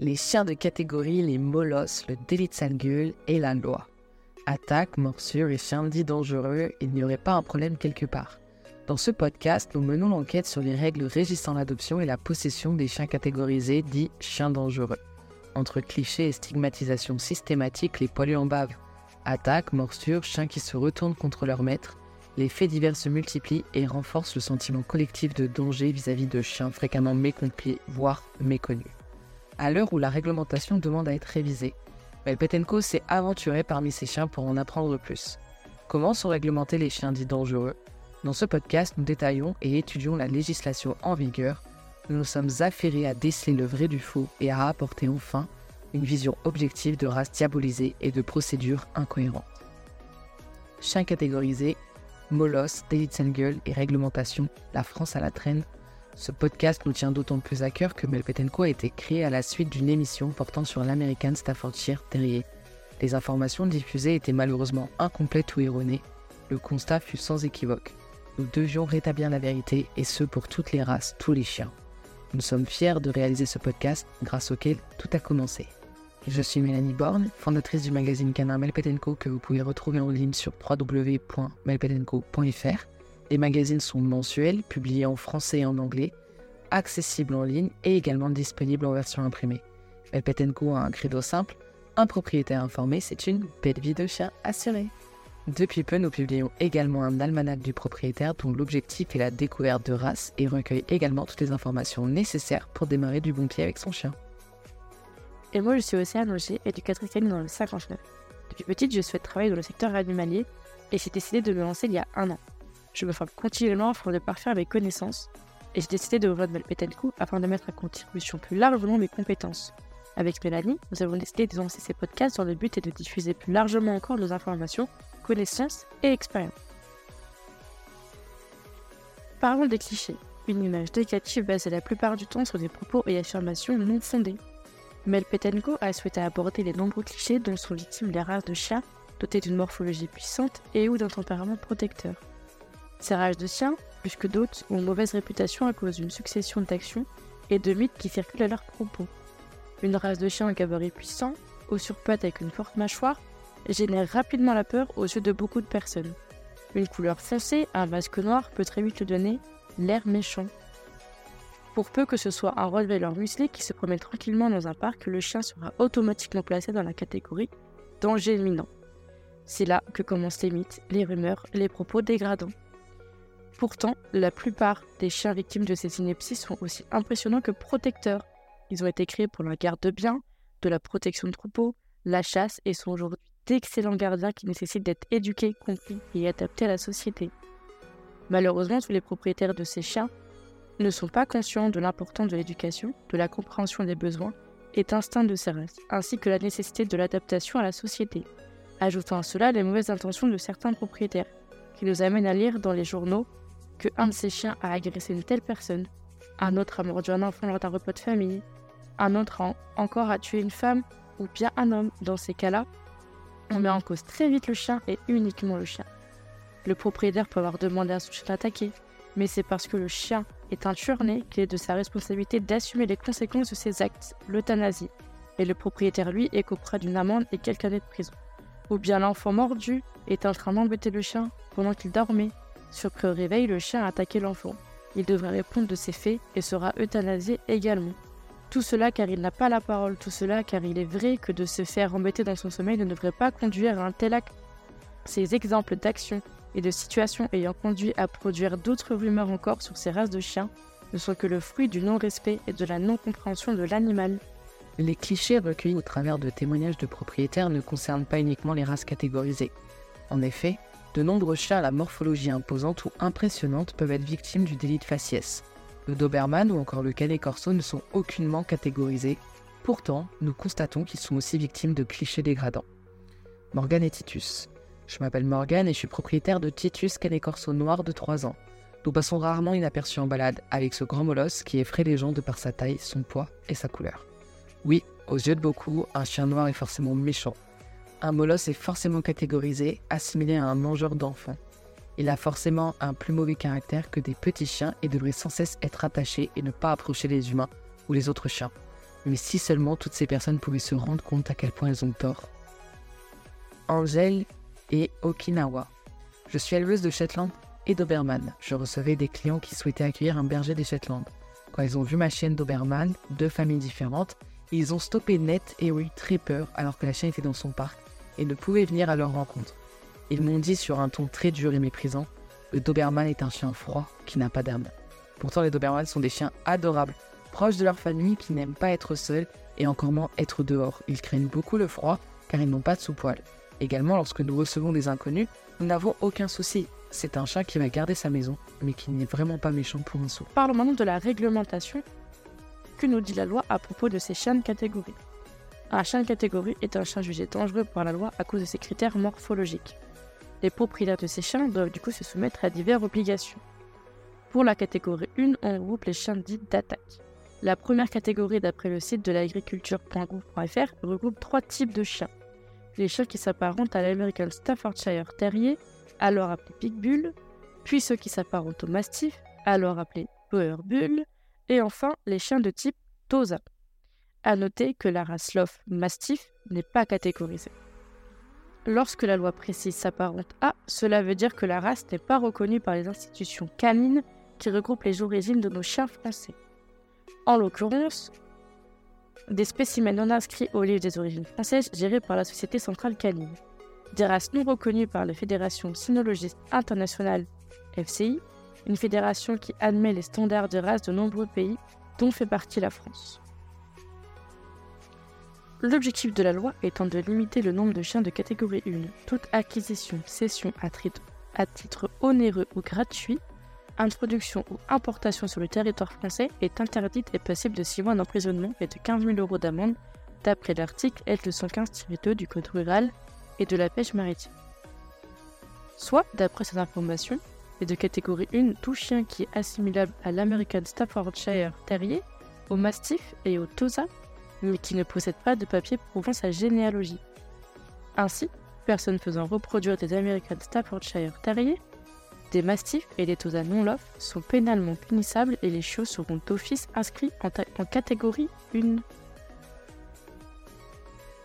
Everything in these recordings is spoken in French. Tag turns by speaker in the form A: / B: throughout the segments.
A: Les chiens de catégorie, les molosses, le délit de et la loi. Attaque, morsure et chiens dits dangereux, il n'y aurait pas un problème quelque part. Dans ce podcast, nous menons l'enquête sur les règles régissant l'adoption et la possession des chiens catégorisés dits chiens dangereux. Entre clichés et stigmatisation systématique, les poilus en bave. Attaque, morsure, chiens qui se retournent contre leur maître, les faits divers se multiplient et renforcent le sentiment collectif de danger vis-à-vis de chiens fréquemment mécompris, voire méconnus. À l'heure où la réglementation demande à être révisée, Melpetenko s'est aventuré parmi ces chiens pour en apprendre plus. Comment sont réglementés les chiens dits dangereux? Dans ce podcast, nous détaillons et étudions la législation en vigueur. Nous nous sommes affairés à déceler le vrai du faux et à apporter enfin une vision objective de races diabolisées et de procédures incohérentes. Chiens catégorisés, de gueule et réglementation, la France à la traîne ce podcast nous tient d'autant plus à cœur que Melpetenko a été créé à la suite d'une émission portant sur l'American Staffordshire Terrier. Les informations diffusées étaient malheureusement incomplètes ou erronées. Le constat fut sans équivoque. Nous devions rétablir la vérité et ce pour toutes les races, tous les chiens. Nous sommes fiers de réaliser ce podcast grâce auquel tout a commencé. Je suis Mélanie Borne, fondatrice du magazine canin Melpetenko que vous pouvez retrouver en ligne sur www.melpetenko.fr les magazines sont mensuels, publiés en français et en anglais, accessibles en ligne et également disponibles en version imprimée. Melpetenko a un credo simple un propriétaire informé, c'est une belle vie de chien assurée. Depuis peu, nous publions également un almanach du propriétaire dont l'objectif est la découverte de races et recueille également toutes les informations nécessaires pour démarrer du bon pied avec son chien.
B: Et moi, je suis Océane Auger, éducatrice canine dans le 59. Depuis petite, je souhaite travailler dans le secteur animalier et j'ai décidé de me lancer il y a un an. Je me forme continuellement afin de parfaire mes connaissances et j'ai décidé de rejoindre Melpetenko afin de mettre à contribution plus largement mes compétences. Avec Mélanie, nous avons décidé de lancer ces podcasts dans le but de diffuser plus largement encore nos informations, connaissances et expériences. Parlons des clichés. Une image négative basée la plupart du temps sur des propos et affirmations non fondées. Melpetenko a souhaité aborder les nombreux clichés dont sont victimes les races de chiens dotés d'une morphologie puissante et ou d'un tempérament protecteur. Ces races de chiens, plus que d'autres, ont une mauvaise réputation à cause d'une succession d'actions et de mythes qui circulent à leurs propos. Une race de chien à gabarit puissant, au surpattes avec une forte mâchoire, génère rapidement la peur aux yeux de beaucoup de personnes. Une couleur foncée, un masque noir peut très vite lui donner l'air méchant. Pour peu que ce soit un Rottweiler musclé qui se promène tranquillement dans un parc, le chien sera automatiquement placé dans la catégorie danger imminent. C'est là que commencent les mythes, les rumeurs, les propos dégradants. Pourtant, la plupart des chiens victimes de ces inepties sont aussi impressionnants que protecteurs. Ils ont été créés pour la garde de biens, de la protection de troupeaux, la chasse et sont aujourd'hui d'excellents gardiens qui nécessitent d'être éduqués, compris et adaptés à la société. Malheureusement, tous les propriétaires de ces chiens ne sont pas conscients de l'importance de l'éducation, de la compréhension des besoins et d'instinct de ces races, ainsi que la nécessité de l'adaptation à la société. Ajoutant à cela les mauvaises intentions de certains propriétaires, qui nous amènent à lire dans les journaux que un de ces chiens a agressé une telle personne, un autre a mordu un enfant lors d'un repas de famille, un autre encore a tué une femme ou bien un homme. Dans ces cas-là, on met en cause très vite le chien et uniquement le chien. Le propriétaire peut avoir demandé à son chien d'attaquer, mais c'est parce que le chien est un tueur-né qu'il est de sa responsabilité d'assumer les conséquences de ses actes, l'euthanasie. Et le propriétaire, lui, est qu'auprès d'une amende et quelques années de prison. Ou bien l'enfant mordu est en train d'embêter le chien pendant qu'il dormait Surpris au réveil, le chien a attaqué l'enfant. Il devrait répondre de ses faits et sera euthanasié également. Tout cela car il n'a pas la parole, tout cela car il est vrai que de se faire embêter dans son sommeil ne devrait pas conduire à un tel acte. Ces exemples d'actions et de situations ayant conduit à produire d'autres rumeurs encore sur ces races de chiens ne sont que le fruit du non-respect et de la non-compréhension de l'animal.
A: Les clichés recueillis au travers de témoignages de propriétaires ne concernent pas uniquement les races catégorisées. En effet, de nombreux chiens à la morphologie imposante ou impressionnante peuvent être victimes du délit de faciès. Le Doberman ou encore le Canet Corso ne sont aucunement catégorisés. Pourtant, nous constatons qu'ils sont aussi victimes de clichés dégradants. Morgan et Titus. Je m'appelle Morgan et je suis propriétaire de Titus Canet Corso noir de 3 ans. Nous passons rarement inaperçus en balade avec ce grand molosse qui effraie les gens de par sa taille, son poids et sa couleur. Oui, aux yeux de beaucoup, un chien noir est forcément méchant, un molosse est forcément catégorisé, assimilé à un mangeur d'enfants. Il a forcément un plus mauvais caractère que des petits chiens et devrait sans cesse être attaché et ne pas approcher les humains ou les autres chiens. Mais si seulement toutes ces personnes pouvaient se rendre compte à quel point elles ont tort. Angèle et Okinawa. Je suis éleveuse de Shetland et Doberman. Je recevais des clients qui souhaitaient accueillir un berger des Shetland. Quand ils ont vu ma chienne Doberman, deux familles différentes, ils ont stoppé net et ont eu très peur alors que la chienne était dans son parc et ne pouvait venir à leur rencontre. Ils m'ont dit sur un ton très dur et méprisant le Doberman est un chien froid qui n'a pas d'âme. Pourtant, les Dobermans sont des chiens adorables, proches de leur famille qui n'aiment pas être seuls et encore moins être dehors. Ils craignent beaucoup le froid car ils n'ont pas de sous-poil. Également, lorsque nous recevons des inconnus, nous n'avons aucun souci. C'est un chat qui va garder sa maison, mais qui n'est vraiment pas méchant pour un sou.
B: Parlons maintenant de la réglementation. Que nous dit la loi à propos de ces chiens de catégorie Un chien de catégorie est un chien jugé dangereux par la loi à cause de ses critères morphologiques. Les propriétaires de ces chiens doivent du coup se soumettre à diverses obligations. Pour la catégorie 1, on regroupe les chiens dits d'attaque. La première catégorie, d'après le site de l'agriculture.gouv.fr, regroupe trois types de chiens. Les chiens qui s'apparentent à l'American Staffordshire Terrier, alors appelé Pitbull, puis ceux qui s'apparentent au Mastiff, alors appelé Boer Bull, et enfin les chiens de type Tosa. À noter que la race Lof Mastiff n'est pas catégorisée. Lorsque la loi précise s'apparente à, cela veut dire que la race n'est pas reconnue par les institutions canines qui regroupent les origines de nos chiens français. En l'occurrence, des spécimens non inscrits au livre des origines françaises gérés par la Société centrale canine. Des races non reconnues par la Fédération cynologiste internationale FCI, une fédération qui admet les standards de race de nombreux pays, dont fait partie la France. L'objectif de la loi étant de limiter le nombre de chiens de catégorie 1, toute acquisition, cession à titre, onéreux ou gratuit, introduction ou importation sur le territoire français est interdite et passible de 6 mois d'emprisonnement et de 15 000 euros d'amende, d'après l'article L215-2 du Code rural et de la pêche maritime. Soit, d'après ces informations, est de catégorie 1 tout chien qui est assimilable à l'American Staffordshire Terrier, au Mastiff et au Tosa mais qui ne possède pas de papier prouvant sa généalogie. Ainsi, personne faisant reproduire des American Staffordshire Terriers, des Mastiffs et des Tosa non lof sont pénalement punissables et les chiots seront d'office inscrits en, en, catégorie 1.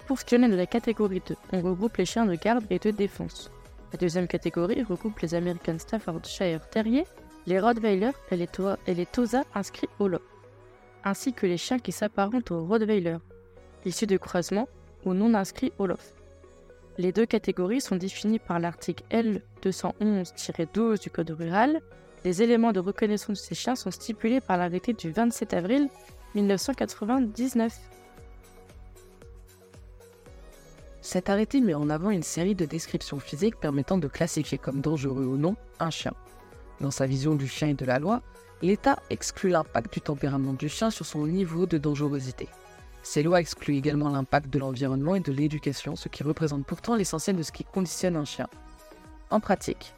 B: Pour ce qui est de la catégorie 2, on regroupe les chiens de garde et de défense. La deuxième catégorie regroupe les American Staffordshire Terriers, les Rottweiler et les, et les Tosa inscrits au lot ainsi que les chiens qui s'apparentent aux Rottweiler, issus de croisement ou non inscrits au LOF. Les deux catégories sont définies par l'article L211-12 du Code rural. Les éléments de reconnaissance de ces chiens sont stipulés par l'arrêté du 27 avril 1999.
A: Cet arrêté met en avant une série de descriptions physiques permettant de classifier comme dangereux ou non un chien. Dans sa vision du chien et de la loi, l'État exclut l'impact du tempérament du chien sur son niveau de dangerosité. Ces lois excluent également l'impact de l'environnement et de l'éducation, ce qui représente pourtant l'essentiel de ce qui conditionne un chien. En pratique,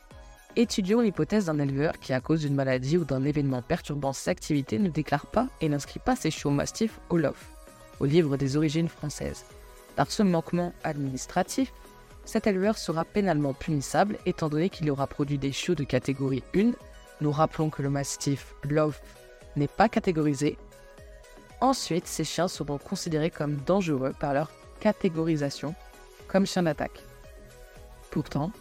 A: étudions l'hypothèse d'un éleveur qui, à cause d'une maladie ou d'un événement perturbant ses activités, ne déclare pas et n'inscrit pas ses chiots mastifs au LOF, au livre des origines françaises. Par ce manquement administratif, cet éleveur sera pénalement punissable étant donné qu'il aura produit des chiots de catégorie 1 nous rappelons que le mastif Love n'est pas catégorisé. Ensuite, ces chiens seront considérés comme dangereux par leur catégorisation comme chiens d'attaque. Pourtant,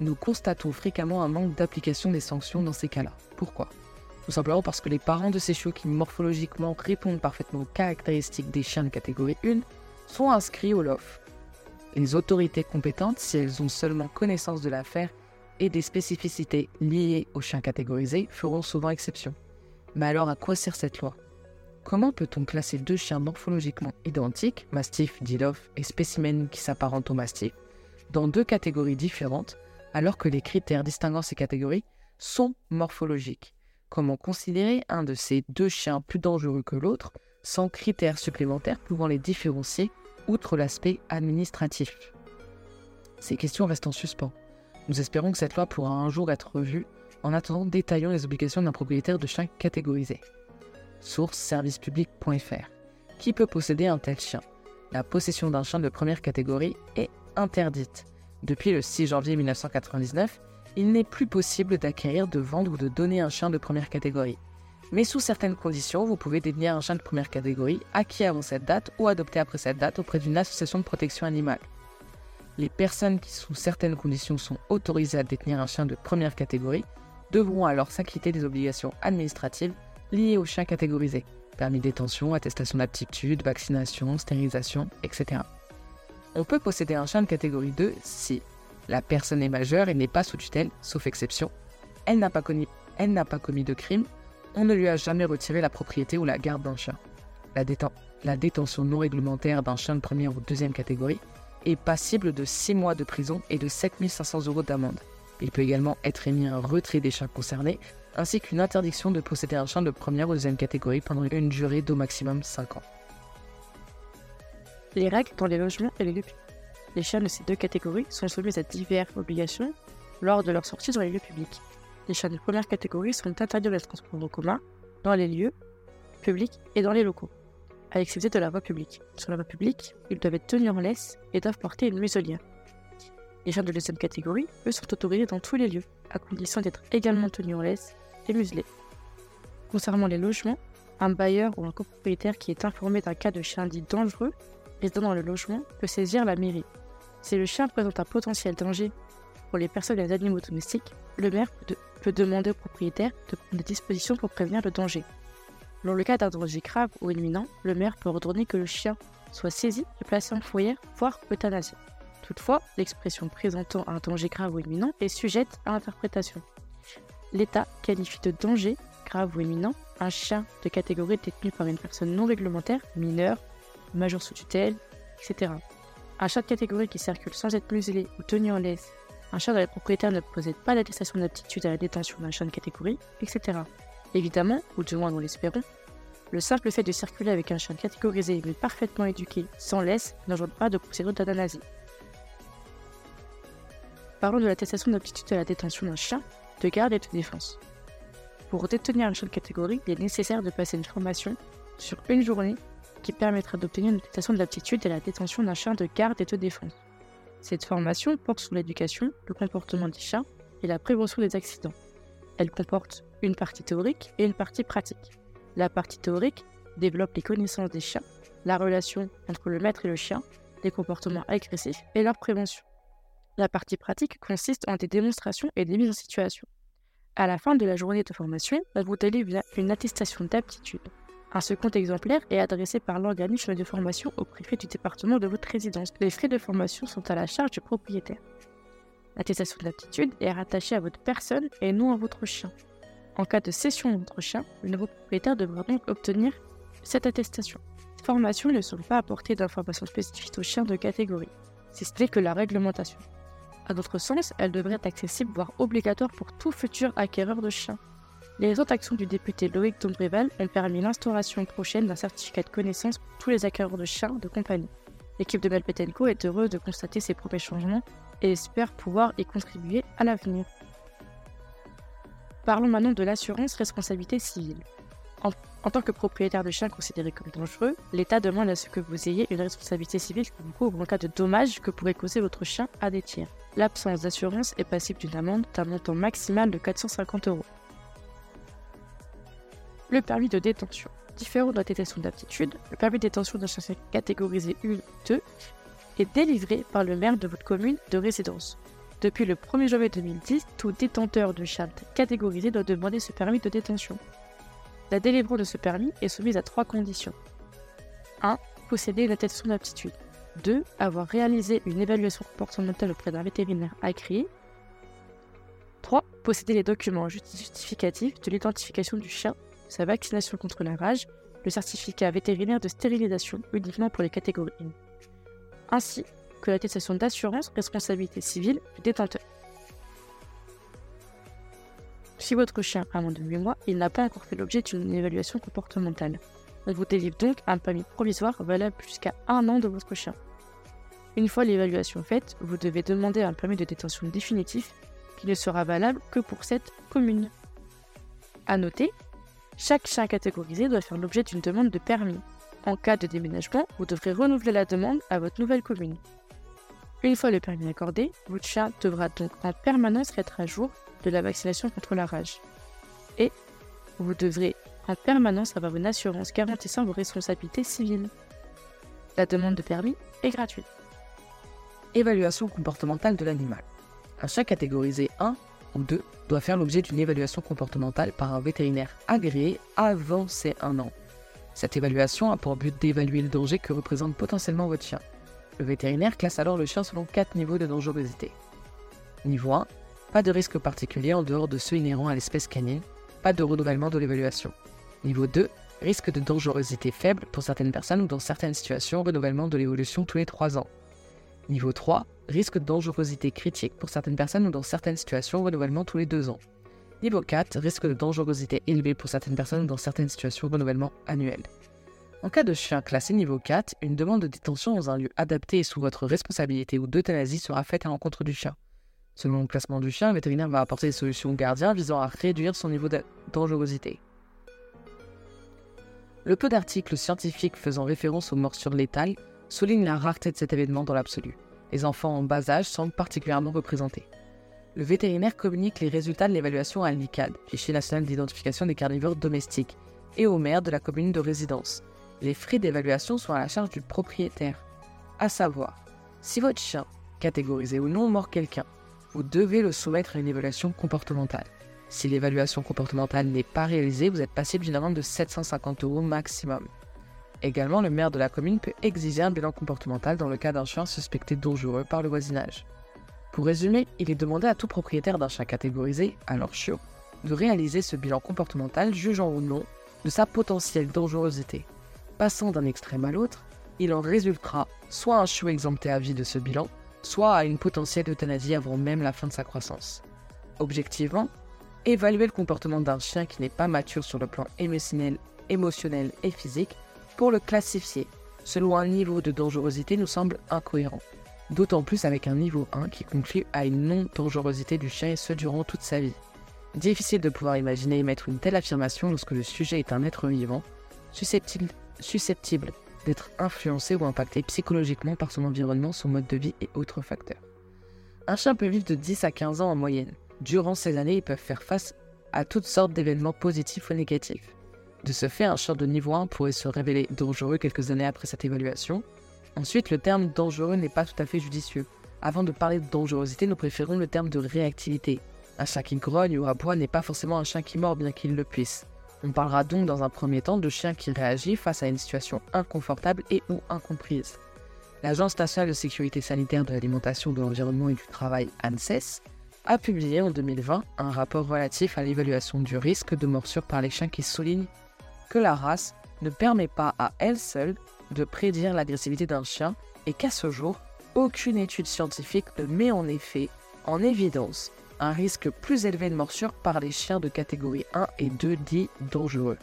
A: nous constatons fréquemment un manque d'application des sanctions dans ces cas-là. Pourquoi? Tout simplement parce que les parents de ces chiots qui morphologiquement répondent parfaitement aux caractéristiques des chiens de catégorie 1 sont inscrits au LOF. Les autorités compétentes, si elles ont seulement connaissance de l'affaire, et des spécificités liées aux chiens catégorisés feront souvent exception. Mais alors à quoi sert cette loi? Comment peut-on classer deux chiens morphologiquement identiques, Mastiff, Dilof et spécimen qui s'apparentent au Mastiff, dans deux catégories différentes, alors que les critères distinguant ces catégories sont morphologiques? Comment considérer un de ces deux chiens plus dangereux que l'autre sans critères supplémentaires pouvant les différencier outre l'aspect administratif? Ces questions restent en suspens. Nous espérons que cette loi pourra un jour être revue. En attendant, détaillons les obligations d'un propriétaire de chien catégorisé. Source servicepublic.fr. Qui peut posséder un tel chien? La possession d'un chien de première catégorie est interdite. Depuis le 6 janvier 1999, il n'est plus possible d'acquérir, de vendre ou de donner un chien de première catégorie. Mais sous certaines conditions, vous pouvez détenir un chien de première catégorie acquis avant cette date ou adopté après cette date auprès d'une association de protection animale. Les personnes qui, sous certaines conditions, sont autorisées à détenir un chien de première catégorie devront alors s'acquitter des obligations administratives liées au chien catégorisé permis détention, attestation d'aptitude, vaccination, stérilisation, etc. On peut posséder un chien de catégorie 2 si la personne est majeure et n'est pas sous tutelle, sauf exception, elle n'a pas, pas commis de crime, on ne lui a jamais retiré la propriété ou la garde d'un chien. La, la détention non réglementaire d'un chien de première ou deuxième catégorie est passible de 6 mois de prison et de 7500 euros d'amende. Il peut également être émis un retrait des chiens concernés ainsi qu'une interdiction de posséder un chien de première ou deuxième catégorie pendant une durée d'au maximum 5 ans.
B: Les règles dans les logements et les lieux publics. Les chiens de ces deux catégories sont soumis à diverses obligations lors de leur sortie dans les lieux publics. Les chiens de première catégorie sont interdits de transport en commun dans les lieux publics et dans les locaux, à l'exception de la voie publique. Sur la voie publique, ils doivent être tenus en laisse et doivent porter une muselière. Les chiens de deuxième catégorie, eux, sont autorisés dans tous les lieux, à condition d'être également tenus en laisse et muselés. Concernant les logements, un bailleur ou un copropriétaire qui est informé d'un cas de chien dit dangereux résidant dans le logement peut saisir la mairie. Si le chien présente un potentiel danger pour les personnes et les animaux domestiques, le maire peut, demander au propriétaire de prendre des dispositions pour prévenir le danger. Dans le cas d'un danger grave ou imminent, le maire peut ordonner que le chien soit saisi et placé en foyer, voire euthanasié. Toutefois, l'expression présentant un danger grave ou imminent est sujette à interprétation l'État qualifie de danger grave ou imminent un chien de catégorie détenu par une personne non réglementaire, mineur, majeur sous tutelle, etc. Un chien de catégorie qui circule sans être muselé ou tenu en laisse, un chien dont les propriétaires ne possèdent pas d'attestation d'aptitude à la détention d'un chien de catégorie, etc. Évidemment, ou du moins nous l'espérons, le simple fait de circuler avec un chien catégorisé mais parfaitement éduqué, sans laisse, n'engendre pas de procédure d'analyse. Parlons de l'attestation d'aptitude à la détention d'un chien de garde et de défense. Pour détenir un chien de catégorie, il est nécessaire de passer une formation sur une journée qui permettra d'obtenir une attestation de l'aptitude à la détention d'un chien de garde et de défense. Cette formation porte sur l'éducation, le comportement des chiens et la prévention des accidents. Elle comporte une partie théorique et une partie pratique. La partie théorique développe les connaissances des chiens, la relation entre le maître et le chien, les comportements agressifs et leur prévention. La partie pratique consiste en des démonstrations et des mises en situation. À la fin de la journée de formation, vous délivre une attestation d'aptitude. Un second exemplaire est adressé par l'organisme de formation au préfet du département de votre résidence. Les frais de formation sont à la charge du propriétaire. L'attestation d'aptitude est rattachée à votre personne et non à votre chien. En cas de cession de votre chien, le nouveau propriétaire devra donc obtenir cette attestation. Ces formations ne sont pas apportées d'informations spécifiques aux chiens de catégorie, c'est ce que la réglementation. À notre sens, elle devrait être accessible, voire obligatoire pour tout futur acquéreur de chiens. Les autres actions du député Loïc Dombreval ont permis l'instauration prochaine d'un certificat de connaissance pour tous les acquéreurs de chiens de compagnie. L'équipe de Melpetenko est heureuse de constater ces premiers changements et espère pouvoir y contribuer à l'avenir. Parlons maintenant de l'assurance responsabilité civile. En, tant que propriétaire de chien considéré comme dangereux, l'État demande à ce que vous ayez une responsabilité civile qui vous couvre en cas de dommages que pourrait causer votre chien à des tiers. L'absence d'assurance est passible d'une amende d'un montant maximal de 450 euros. Le permis de détention. Différent de la détention d'aptitude, le permis de détention d'un chien catégorisé 1 2 est délivré par le maire de votre commune de résidence. Depuis le 1er janvier 2010, tout détenteur de chien catégorisé doit demander ce permis de détention. La délivrance de ce permis est soumise à trois conditions. 1. Posséder une attestation d'aptitude. 2. Avoir réalisé une évaluation comportementale auprès d'un vétérinaire agréé. 3. Posséder les documents justificatifs de l'identification du chien, sa vaccination contre la rage, le certificat vétérinaire de stérilisation uniquement pour les catégories 1, ainsi que l'attestation d'assurance responsabilité civile du détenteur. Si votre chien a moins de 8 mois, il n'a pas encore fait l'objet d'une évaluation comportementale. On vous délivre donc un permis provisoire valable jusqu'à un an de votre chien. Une fois l'évaluation faite, vous devez demander un permis de détention définitif qui ne sera valable que pour cette commune. A noter, chaque chien catégorisé doit faire l'objet d'une demande de permis. En cas de déménagement, vous devrez renouveler la demande à votre nouvelle commune. Une fois le permis accordé, votre chien devra donc en permanence être à jour de la vaccination contre la rage. Et vous devrez en permanence avoir une assurance garantissant vos responsabilités civiles. La demande de permis est gratuite.
A: Évaluation comportementale de l'animal. Un chat catégorisé 1 ou 2 doit faire l'objet d'une évaluation comportementale par un vétérinaire agréé avant ses 1 an. Cette évaluation a pour but d'évaluer le danger que représente potentiellement votre chien. Le vétérinaire classe alors le chien selon 4 niveaux de dangerosité. Niveau 1, pas de risque particulier en dehors de ceux inhérents à l'espèce canine, pas de renouvellement de l'évaluation. Niveau 2, risque de dangerosité faible pour certaines personnes ou dans certaines situations, renouvellement de l'évolution tous les 3 ans. Niveau 3, risque de dangerosité critique pour certaines personnes ou dans certaines situations, renouvellement tous les 2 ans. Niveau 4, risque de dangerosité élevé pour certaines personnes ou dans certaines situations, renouvellement annuel. En cas de chien classé niveau 4, une demande de détention dans un lieu adapté et sous votre responsabilité ou d'euthanasie sera faite à l'encontre du chien. Selon le classement du chien, le vétérinaire va apporter des solutions au gardien visant à réduire son niveau de dangerosité. Le peu d'articles scientifiques faisant référence aux morsures létales souligne la rareté de cet événement dans l'absolu. Les enfants en bas âge semblent particulièrement représentés. Le vétérinaire communique les résultats de l'évaluation à l'ICAD, Fichier national d'identification des carnivores domestiques, et au maire de la commune de résidence. Les frais d'évaluation sont à la charge du propriétaire. À savoir, si votre chien, catégorisé ou non, mord quelqu'un, vous devez le soumettre à une évaluation comportementale. Si l'évaluation comportementale n'est pas réalisée, vous êtes passible d'une amende de 750 euros maximum. Également, le maire de la commune peut exiger un bilan comportemental dans le cas d'un chien suspecté dangereux par le voisinage. Pour résumer, il est demandé à tout propriétaire d'un chien catégorisé, alors chiot, de réaliser ce bilan comportemental jugeant ou non de sa potentielle dangerosité. Passant d'un extrême à l'autre, il en résultera soit un chiot exempté à vie de ce bilan, soit à une potentielle euthanasie avant même la fin de sa croissance. Objectivement, évaluer le comportement d'un chien qui n'est pas mature sur le plan émotionnel, émotionnel et physique pour le classifier selon un niveau de dangerosité nous semble incohérent. D'autant plus avec un niveau 1 qui conclut à une non-dangerosité du chien et ce durant toute sa vie. Difficile de pouvoir imaginer émettre une telle affirmation lorsque le sujet est un être vivant, susceptible, susceptible d'être influencé ou impacté psychologiquement par son environnement, son mode de vie et autres facteurs. Un chien peut vivre de 10 à 15 ans en moyenne. Durant ces années, ils peuvent faire face à toutes sortes d'événements positifs ou négatifs. De ce fait, un chien de niveau 1 pourrait se révéler dangereux quelques années après cette évaluation. Ensuite, le terme dangereux n'est pas tout à fait judicieux. Avant de parler de dangerosité, nous préférons le terme de réactivité. Un chien qui grogne ou aboie n'est pas forcément un chien qui mord bien qu'il le puisse. On parlera donc dans un premier temps de chien qui réagit face à une situation inconfortable et ou incomprise. L'Agence nationale de sécurité sanitaire de l'alimentation, de l'environnement et du travail, ANSES, a publié en 2020 un rapport relatif à l'évaluation du risque de morsure par les chiens qui souligne que la race ne permet pas à elle seule de prédire l'agressivité d'un chien et qu'à ce jour, aucune étude scientifique ne met en effet en évidence un risque plus élevé de morsure par les chiens de catégorie 1 et 2 dits dangereux.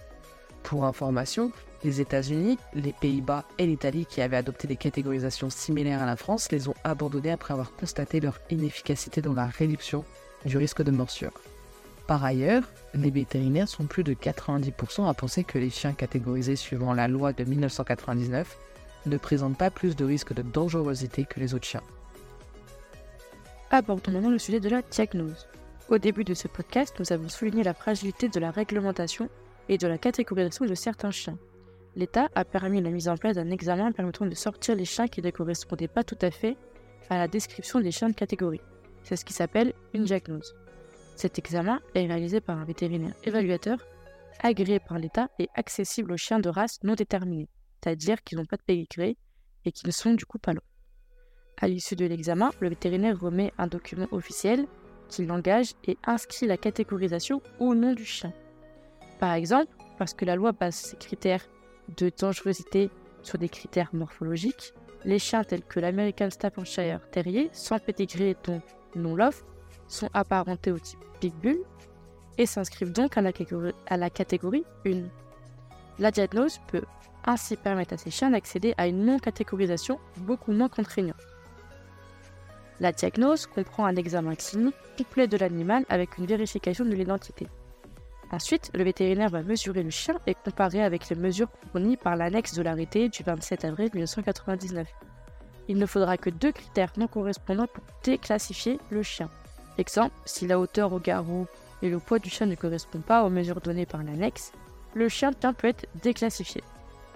A: Pour information, les États-Unis, les Pays-Bas et l'Italie qui avaient adopté des catégorisations similaires à la France les ont abandonnés après avoir constaté leur inefficacité dans la réduction du risque de morsure. Par ailleurs, les vétérinaires sont plus de 90% à penser que les chiens catégorisés suivant la loi de 1999 ne présentent pas plus de risques de dangerosité que les autres chiens.
B: Abordons maintenant le sujet de la diagnose. Au début de ce podcast, nous avons souligné la fragilité de la réglementation et de la catégorisation de certains chiens. L'État a permis la mise en place d'un examen permettant de sortir les chiens qui ne correspondaient pas tout à fait à la description des chiens de catégorie. C'est ce qui s'appelle une diagnose. Cet examen est réalisé par un vétérinaire évaluateur agréé par l'État et accessible aux chiens de race non déterminée, c'est-à-dire qui n'ont pas de pédigré et qui ne sont du coup pas loin. À l'issue de l'examen, le vétérinaire remet un document officiel qui l'engage et inscrit la catégorisation au nom du chien. Par exemple, parce que la loi base ses critères de dangerosité sur des critères morphologiques, les chiens tels que l'American Staffordshire Terrier, sans pédigré dont non l'offre, sont apparentés au type Pitbull et s'inscrivent donc à la, à la catégorie 1. La diagnose peut ainsi permettre à ces chiens d'accéder à une non-catégorisation beaucoup moins contraignante. La diagnose comprend un examen clinique complet de l'animal avec une vérification de l'identité. Ensuite, le vétérinaire va mesurer le chien et comparer avec les mesures fournies par l'annexe de l'arrêté du 27 avril 1999. Il ne faudra que deux critères non correspondants pour déclassifier le chien. Exemple, si la hauteur au garrot et le poids du chien ne correspondent pas aux mesures données par l'annexe, le chien peut être déclassifié.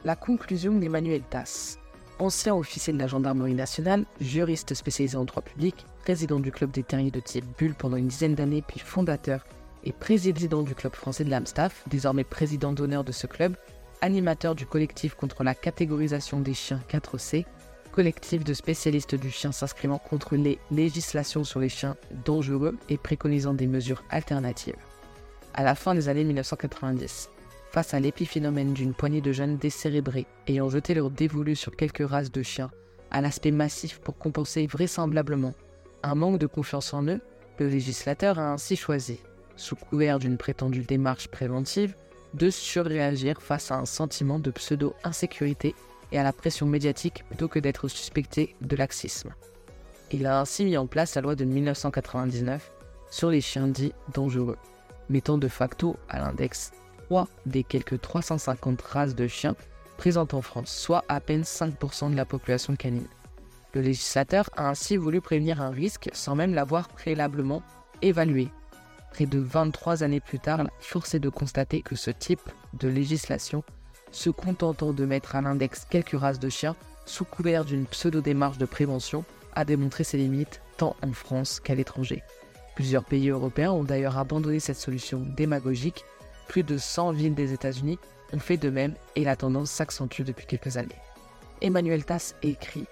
A: La conclusion d'Emmanuel Tass, ancien officier de la gendarmerie nationale, juriste spécialisé en droit public, président du club des terriers de type Bulle pendant une dizaine d'années, puis fondateur et président du club français de l'Amstaff, désormais président d'honneur de ce club, animateur du collectif contre la catégorisation des chiens 4C, collectif de spécialistes du chien s'inscrivant contre les législations sur les chiens dangereux et préconisant des mesures alternatives. À la fin des années 1990, face à l'épiphénomène d'une poignée de jeunes décérébrés ayant jeté leur dévolu sur quelques races de chiens, à l'aspect massif pour compenser vraisemblablement un manque de confiance en eux, le législateur a ainsi choisi, sous couvert d'une prétendue démarche préventive, de surréagir face à un sentiment de pseudo-insécurité et à la pression médiatique plutôt que d'être suspecté de laxisme. Il a ainsi mis en place la loi de 1999 sur les chiens dits dangereux, mettant de facto à l'index 3 des quelques 350 races de chiens présentes en France, soit à peine 5% de la population canine. Le législateur a ainsi voulu prévenir un risque sans même l'avoir préalablement évalué. Près de 23 années plus tard, force est de constater que ce type de législation, se contentant de mettre à l'index quelques races de chiens, sous couvert d'une pseudo-démarche de prévention, a démontré ses limites tant en France qu'à l'étranger. Plusieurs pays européens ont d'ailleurs abandonné cette solution démagogique. Plus de 100 villes des États-Unis ont fait de même et la tendance s'accentue depuis quelques années. Emmanuel Tass écrit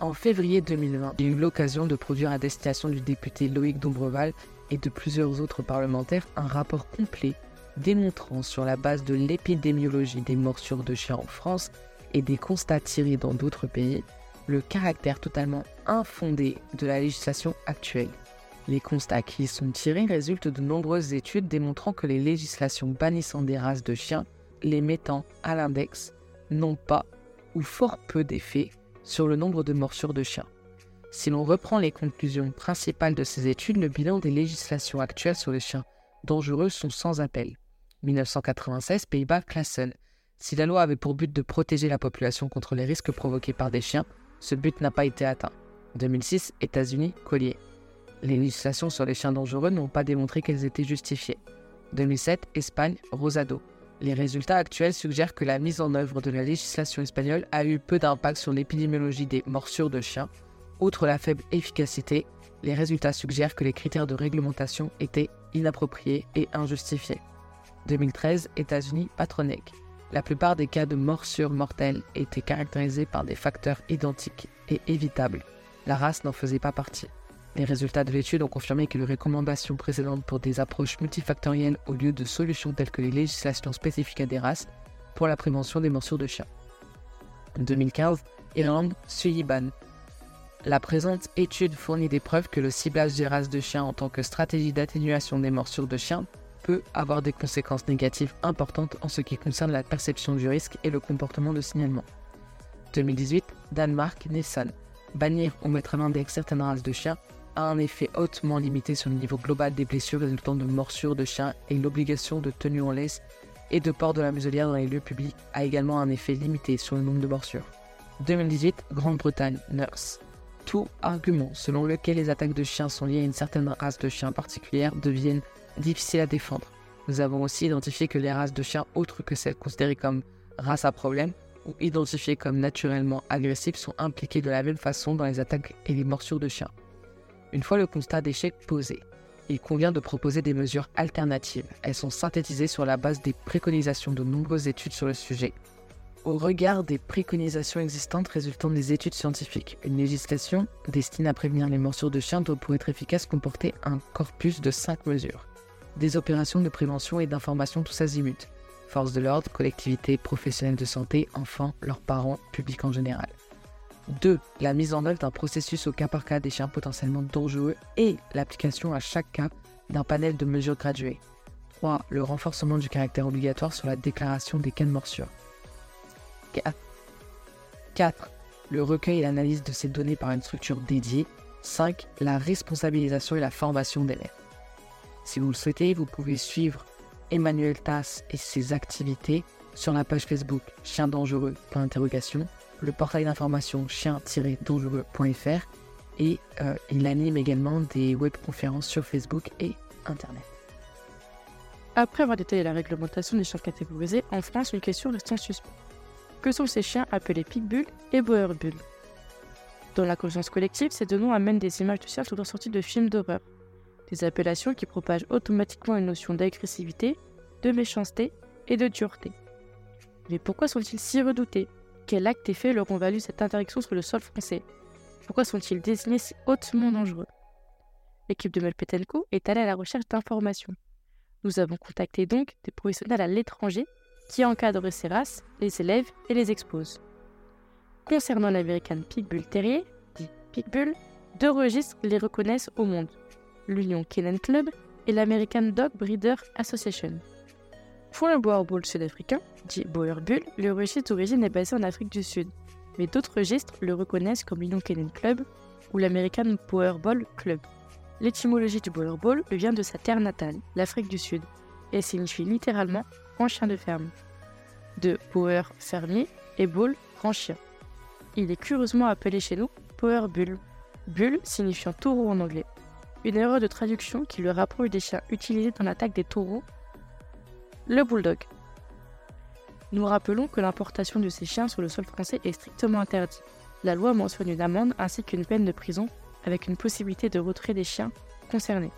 A: en février 2020, j'ai eu l'occasion de produire à destination du député Loïc Dombreval et de plusieurs autres parlementaires un rapport complet démontrant sur la base de l'épidémiologie des morsures de chiens en France et des constats tirés dans d'autres pays, le caractère totalement infondé de la législation actuelle. Les constats qui y sont tirés résultent de nombreuses études démontrant que les législations bannissant des races de chiens, les mettant à l'index, n'ont pas ou fort peu d'effet sur le nombre de morsures de chiens. Si l'on reprend les conclusions principales de ces études, le bilan des législations actuelles sur les chiens dangereux sont sans appel. 1996, Pays-Bas, Classen. Si la loi avait pour but de protéger la population contre les risques provoqués par des chiens, ce but n'a pas été atteint. 2006, États-Unis, Collier. Les législations sur les chiens dangereux n'ont pas démontré qu'elles étaient justifiées. 2007, Espagne, Rosado. Les résultats actuels suggèrent que la mise en œuvre de la législation espagnole a eu peu d'impact sur l'épidémiologie des morsures de chiens. Outre la faible efficacité, les résultats suggèrent que les critères de réglementation étaient inappropriés et injustifiés. 2013, États-Unis, Patronec. La plupart des cas de morsures mortelles étaient caractérisés par des facteurs identiques et évitables. La race n'en faisait pas partie. Les résultats de l'étude ont confirmé que les recommandations précédentes pour des approches multifactorielles au lieu de solutions telles que les législations spécifiques à des races pour la prévention des morsures de chiens. 2015, Irlande, Sullivan. La présente étude fournit des preuves que le ciblage des races de chiens en tant que stratégie d'atténuation des morsures de chiens peut avoir des conséquences négatives importantes en ce qui concerne la perception du risque et le comportement de signalement. 2018, Danemark, Nissan. Bannir ou mettre à l'index certaines races de chiens a un effet hautement limité sur le niveau global des blessures résultant de morsures de chiens et l'obligation de tenue en laisse et de port de la muselière dans les lieux publics a également un effet limité sur le nombre de morsures. 2018, Grande-Bretagne, Nurse. Tout argument selon lequel les attaques de chiens sont liées à une certaine race de chiens particulière deviennent difficiles à défendre. Nous avons aussi identifié que les races de chiens autres que celles considérées comme races à problème ou identifiées comme naturellement agressives sont impliquées de la même façon dans les attaques et les morsures de chiens. Une fois le constat d'échec posé, il convient de proposer des mesures alternatives. Elles sont synthétisées sur la base des préconisations de nombreuses études sur le sujet. Au regard des préconisations existantes résultant des études scientifiques, une législation destinée à prévenir les morsures de chiens doit pour être efficace comporter un corpus de 5 mesures. Des opérations de prévention et d'information tous azimuts. Forces de l'ordre, collectivités, professionnels de santé, enfants, leurs parents, public en général. 2. La mise en œuvre d'un processus au cas par cas des chiens potentiellement dangereux et l'application à chaque cas d'un panel de mesures graduées. 3. Le renforcement du caractère obligatoire sur la déclaration des cas de morsure. 4. Le recueil et l'analyse de ces données par une structure dédiée. 5. La responsabilisation et la formation des maîtres. Si vous le souhaitez, vous pouvez suivre Emmanuel Tass et ses activités sur la page Facebook Chien dangereux le portail d'information chien-dangereux.fr et euh, il anime également des webconférences sur Facebook et Internet.
B: Après avoir détaillé la réglementation des chiens catégorisés, en France, une question reste en suspens. Que sont ces chiens appelés Pitbull et Boer Bull Dans la conscience collective, ces deux noms amènent des images de chiens souvent sorties de films d'horreur. Des appellations qui propagent automatiquement une notion d'agressivité, de méchanceté et de dureté. Mais pourquoi sont-ils si redoutés? Quel acte et fait leur ont valu cette interdiction sur le sol français Pourquoi sont-ils désignés si hautement dangereux? L'équipe de Melpetenko est allée à la recherche d'informations. Nous avons contacté donc des professionnels à l'étranger qui encadrent ces races, les élèves et les exposent. Concernant l'American Pitbull Terrier, dit Pitbull, deux registres les reconnaissent au monde l'Union Kennel Club et l'American Dog Breeder Association. Pour le Boer Bull sud-africain, dit Boer Bull, le registre d'origine est basé en Afrique du Sud, mais d'autres registres le reconnaissent comme l'Union Kennel Club ou l'American Boer Bull Club. L'étymologie du Boer Bull vient de sa terre natale, l'Afrique du Sud, et signifie littéralement grand chien de ferme. De Boer fermier et Bull grand chien. Il est curieusement appelé chez nous Boer Bull, Bull signifiant taureau en anglais. Une erreur de traduction qui le rapproche des chiens utilisés dans l'attaque des taureaux, le bulldog. Nous rappelons que l'importation de ces chiens sur le sol français est strictement interdite. La loi mentionne une amende ainsi qu'une peine de prison avec une possibilité de retrait des chiens concernés.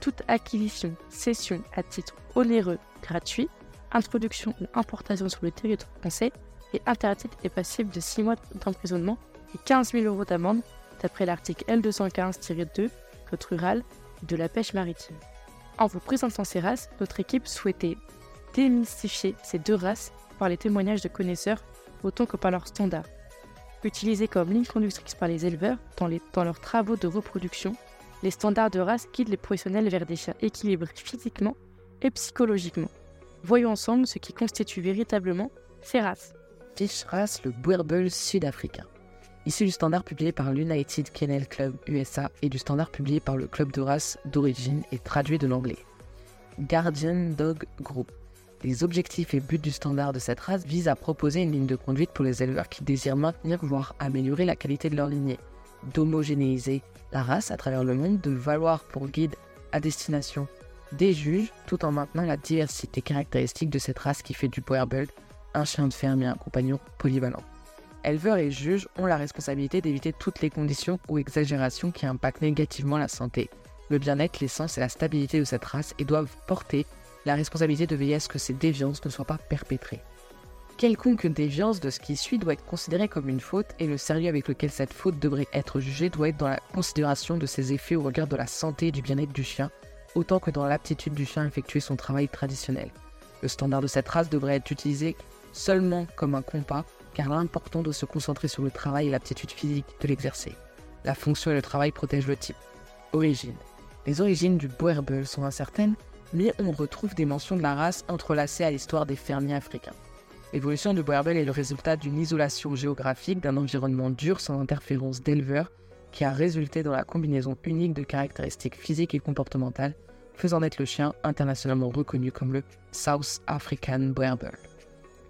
B: Toute acquisition, cession à titre onéreux, gratuit, introduction ou importation sur le territoire français est interdite et passible de 6 mois d'emprisonnement et 15 000 euros d'amende d'après l'article L215-2 Code rural de la pêche maritime. En vous présentant ces races, notre équipe souhaitait démystifier ces deux races par les témoignages de connaisseurs autant que par leurs standards utilisés comme ligne conductrice par les éleveurs dans, leurs travaux de reproduction, les standards de race guident les professionnels vers des chiens équilibrés physiquement et psychologiquement. Voyons ensemble ce qui constitue véritablement ces races.
A: Fish Race, le sud-africain. Issu du standard publié par l'United Kennel Club USA et du standard publié par le club de race d'origine et traduit de l'anglais. Guardian Dog Group. Les objectifs et buts du standard de cette race visent à proposer une ligne de conduite pour les éleveurs qui désirent maintenir, voire améliorer la qualité de leur lignée, d'homogénéiser la race à travers le monde, de valoir pour guide à destination des juges, tout en maintenant la diversité caractéristique de cette race qui fait du Boerbold un chien de ferme et un compagnon polyvalent. Éleveurs et juges ont la responsabilité d'éviter toutes les conditions ou exagérations qui impactent négativement la santé, le bien-être, l'essence et la stabilité de cette race et doivent porter la responsabilité de veiller à ce que ces déviances ne soient pas perpétrées. Quelconque déviance de ce qui suit doit être considérée comme une faute et le sérieux avec lequel cette faute devrait être jugée doit être dans la considération de ses effets au regard de la santé et du bien-être du chien, autant que dans l'aptitude du chien à effectuer son travail traditionnel. Le standard de cette race devrait être utilisé seulement comme un compas, car l'important de se concentrer sur le travail et l'aptitude physique de l'exercer. La fonction et le travail protègent le type. Origine. Les origines du Boerboel sont incertaines, mais on retrouve des mentions de la race entrelacées à l'histoire des fermiers africains. L'évolution du Boerbel est le résultat d'une isolation géographique d'un environnement dur sans interférence d'éleveurs qui a résulté dans la combinaison unique de caractéristiques physiques et comportementales, faisant naître le chien internationalement reconnu comme le South African Boerboel.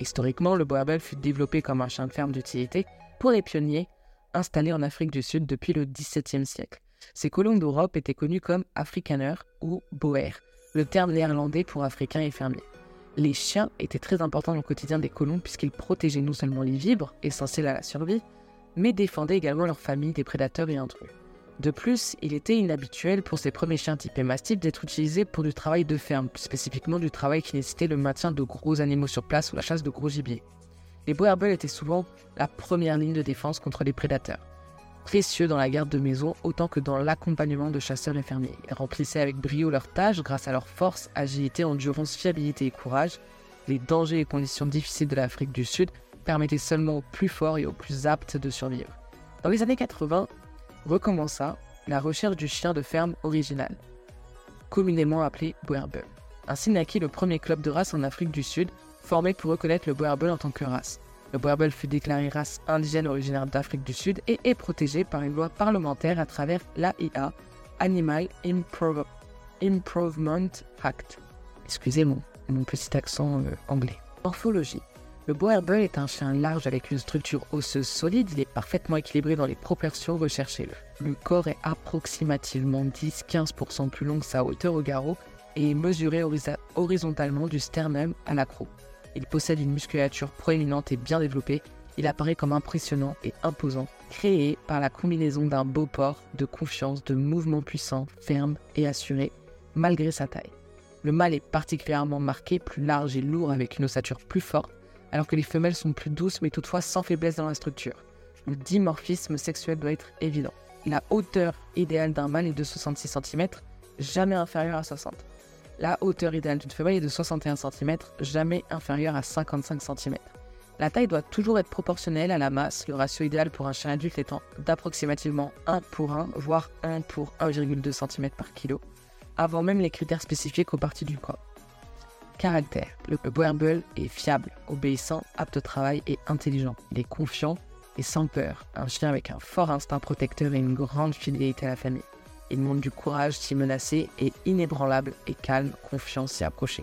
A: Historiquement, le Boerbel fut développé comme un chien de ferme d'utilité pour les pionniers installés en Afrique du Sud depuis le XVIIe siècle. Ces colons d'Europe étaient connus comme Afrikaner ou Boer, le terme néerlandais pour africain et fermier. Les chiens étaient très importants dans le quotidien des colons puisqu'ils protégeaient non seulement les vivres, essentiels à la survie, mais défendaient également leur famille des prédateurs et intrus. De plus, il était inhabituel pour ces premiers chiens typés mastifs d'être utilisés pour du travail de ferme, spécifiquement du travail qui nécessitait le maintien de gros animaux sur place ou la chasse de gros gibier. Les boerbels étaient souvent la première ligne de défense contre les prédateurs précieux dans la garde de maison autant que dans l'accompagnement de chasseurs et fermiers. Ils remplissaient avec brio leurs tâches grâce à leur force, agilité, endurance, fiabilité et courage. Les dangers et conditions difficiles de l'Afrique du Sud permettaient seulement aux plus forts et aux plus aptes de survivre. Dans les années 80, recommença la recherche du chien de ferme original, communément appelé Boerboel. Ainsi naquit le premier club de race en Afrique du Sud, formé pour reconnaître le Boerboel en tant que race. Le Boerboel fut déclaré race indigène originaire d'Afrique du Sud et est protégé par une loi parlementaire à travers l'AIA, Animal Improvement Act. Excusez mon, mon petit accent euh, anglais. Morphologie. Le Boerboel est un chien large avec une structure osseuse solide. Il est parfaitement équilibré dans les proportions recherchées. Le corps est approximativement 10-15% plus long que sa hauteur au garrot et est mesuré horizontalement du sternum à la. Il possède une musculature proéminente et bien développée. Il apparaît comme impressionnant et imposant, créé par la combinaison d'un beau port, de confiance, de mouvements puissants, fermes et assurés, malgré sa taille. Le mâle est particulièrement marqué, plus large et lourd avec une ossature plus forte, alors que les femelles sont plus douces mais toutefois sans faiblesse dans la structure. Le dimorphisme sexuel doit être évident. La hauteur idéale d'un mâle est de 66 cm, jamais inférieure à 60. La hauteur idéale d'une femelle est de 61 cm, jamais inférieure à 55 cm. La taille doit toujours être proportionnelle à la masse, le ratio idéal pour un chien adulte étant d'approximativement 1 pour 1, voire 1 pour 1,2 cm par kilo avant même les critères spécifiques aux parties du corps. Caractère. Le Werbel est fiable, obéissant, apte au travail et intelligent. Il est confiant et sans peur. Un chien avec un fort instinct protecteur et une grande fidélité à la famille. Il montre du courage si menacé et inébranlable et calme, confiant si approché.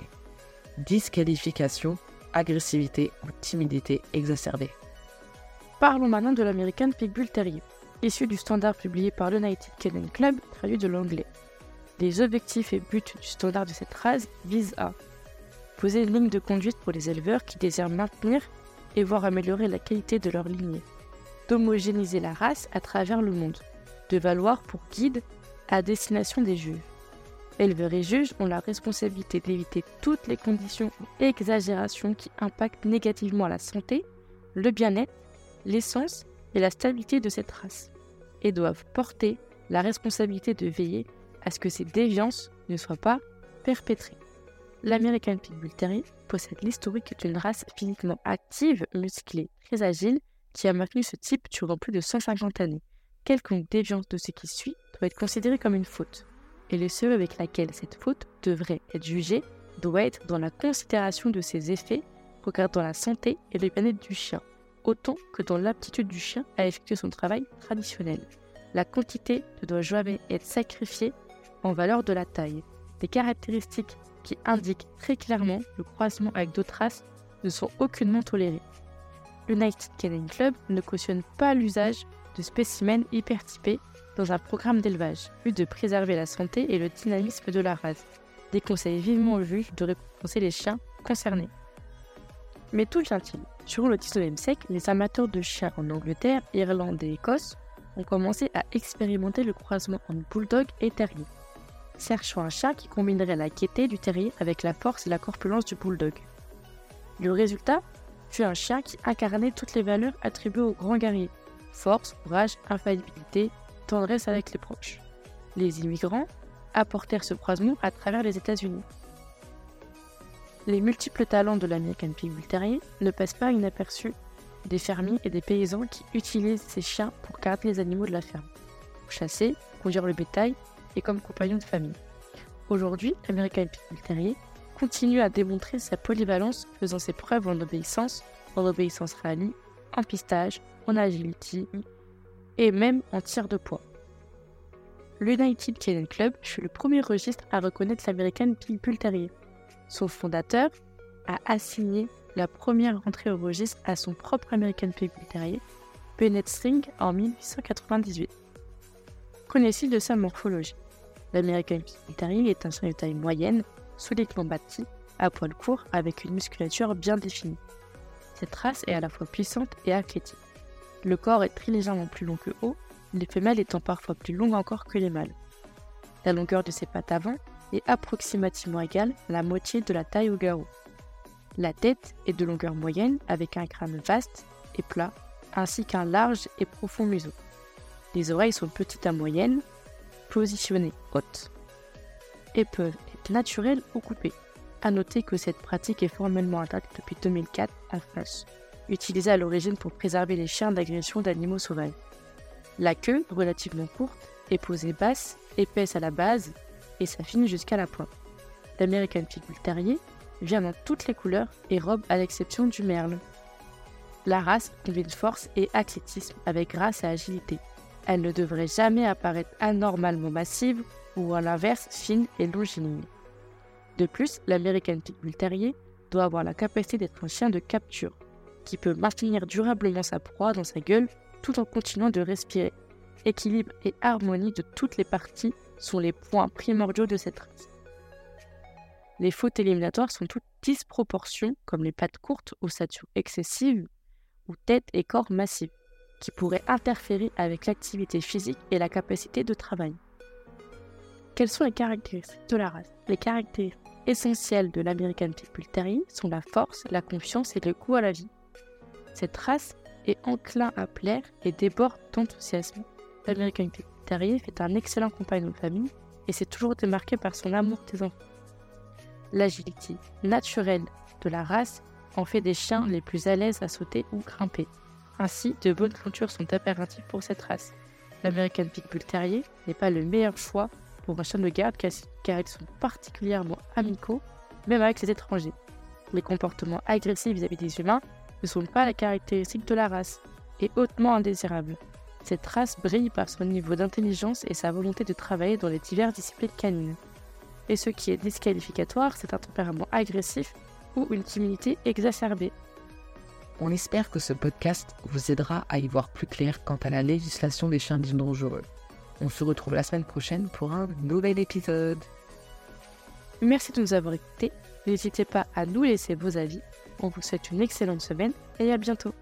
A: Disqualification, agressivité ou timidité exacerbée.
B: Parlons maintenant de l'American Pitbull Terrier, issu du standard publié par l'United Kennel Club, traduit de l'anglais. Les objectifs et buts du standard de cette race visent à poser une ligne de conduite pour les éleveurs qui désirent maintenir et voir améliorer la qualité de leur lignée, d'homogénéiser la race à travers le monde, de valoir pour guide à destination des juges. Éleveurs et juges ont la responsabilité d'éviter toutes les conditions ou exagérations qui impactent négativement la santé, le bien-être, l'essence et la stabilité de cette race, et doivent porter la responsabilité de veiller à ce que ces déviances ne soient pas perpétrées. L'American Pitbull Terrier possède l'historique d'une race physiquement active, musclée, très agile, qui a maintenu ce type durant plus de 150 années. Quelconque déviance de ce qui suit doit être considérée comme une faute, et le seuil avec laquelle cette faute devrait être jugée doit être dans la considération de ses effets regardant la santé et le bien-être du chien, autant que dans l'aptitude du chien à effectuer son travail traditionnel. La quantité ne doit jamais être sacrifiée en valeur de la taille. Des caractéristiques qui indiquent très clairement le croisement avec d'autres races ne sont aucunement tolérées. L'United Canine Club ne cautionne pas l'usage de spécimens hypertypés dans un programme d'élevage, vu de préserver la santé et le dynamisme de la race. Déconseille vivement aux juges de récompenser les chiens concernés. Mais tout vient-il? Sur le 19e siècle, les amateurs de chiens en Angleterre, Irlande et Écosse ont commencé à expérimenter le croisement entre bulldog et terrier cherchant un chat qui combinerait la gaieté du terrier avec la force et la corpulence du bulldog. Le résultat fut un chien qui incarnait toutes les valeurs attribuées au grand guerrier force, courage, infaillibilité, tendresse avec les proches. Les immigrants apportèrent ce croisement à travers les États-Unis. Les multiples talents de l'American Pitbull Terrier ne passent pas inaperçus des fermiers et des paysans qui utilisent ces chiens pour garder les animaux de la ferme, pour chasser, conduire le bétail et comme compagnon de famille. Aujourd'hui, l'American Pitbull Terrier continue à démontrer sa polyvalence, faisant ses preuves en obéissance, en obéissance rallye, en pistage, en agility et même en tir de poids. L'United Kennel Club fut le premier registre à reconnaître l'American Pitbull Terrier. Son fondateur a assigné la première entrée au registre à son propre American Pitbull Terrier, Bennett String, en 1898. Connaissez de sa morphologie? L'American Terrier est un chien de taille moyenne, solidement bâti, à poil court, avec une musculature bien définie. Cette race est à la fois puissante et athlétique. Le corps est très légèrement plus long que haut, les femelles étant parfois plus longues encore que les mâles. La longueur de ses pattes avant est approximativement égale à la moitié de la taille au garrot. La tête est de longueur moyenne avec un crâne vaste et plat, ainsi qu'un large et profond museau. Les oreilles sont petites à moyennes, positionnées hautes et peuvent être naturelles ou coupées. A noter que cette pratique est formellement intacte depuis 2004 en France, utilisée à l'origine pour préserver les chiens d'agression d'animaux sauvages. La queue, relativement courte, est posée basse, épaisse à la base et s'affine jusqu'à la pointe. L'American Pitbull Terrier vient dans toutes les couleurs et robes à l'exception du merle. La race combine force et athlétisme avec grâce et agilité elle ne devrait jamais apparaître anormalement massive ou à l'inverse fine et longiligne. De plus, l'American Pitbull Terrier doit avoir la capacité d'être un chien de capture, qui peut maintenir durablement sa proie dans sa gueule tout en continuant de respirer. Équilibre et harmonie de toutes les parties sont les points primordiaux de cette race. Les fautes éliminatoires sont toutes disproportions, comme les pattes courtes ou stature excessive, ou tête et corps massifs, qui pourraient interférer avec l'activité physique et la capacité de travail. Quelles sont les caractéristiques de la race? Les caractéristiques essentielles de l'American Pitbull Terrier sont la force, la confiance et le goût à la vie. Cette race est enclin à plaire et déborde d'enthousiasme. L'American Pitbull Terrier fait un excellent compagnon de famille et s'est toujours démarqué par son amour des enfants. L'agilité naturelle de la race en fait des chiens les plus à l'aise à sauter ou grimper. Ainsi, de bonnes clôtures sont impératives pour cette race. L'American Pitbull Terrier n'est pas le meilleur choix pour un chien de garde car ils sont particulièrement amicaux, même avec les étrangers. Les comportements agressifs vis-à-vis des humains ne sont pas la caractéristique de la race et hautement indésirables. Cette race brille par son niveau d'intelligence et sa volonté de travailler dans les diverses disciplines canines. Et ce qui est disqualificatoire, c'est un tempérament agressif ou une timidité exacerbée.
A: On espère que ce podcast vous aidera à y voir plus clair quant à la législation des chiens dits dangereux. On se retrouve la semaine prochaine pour un nouvel épisode.
B: Merci de nous avoir écoutés. N'hésitez pas à nous laisser vos avis. On vous souhaite une excellente semaine et à bientôt.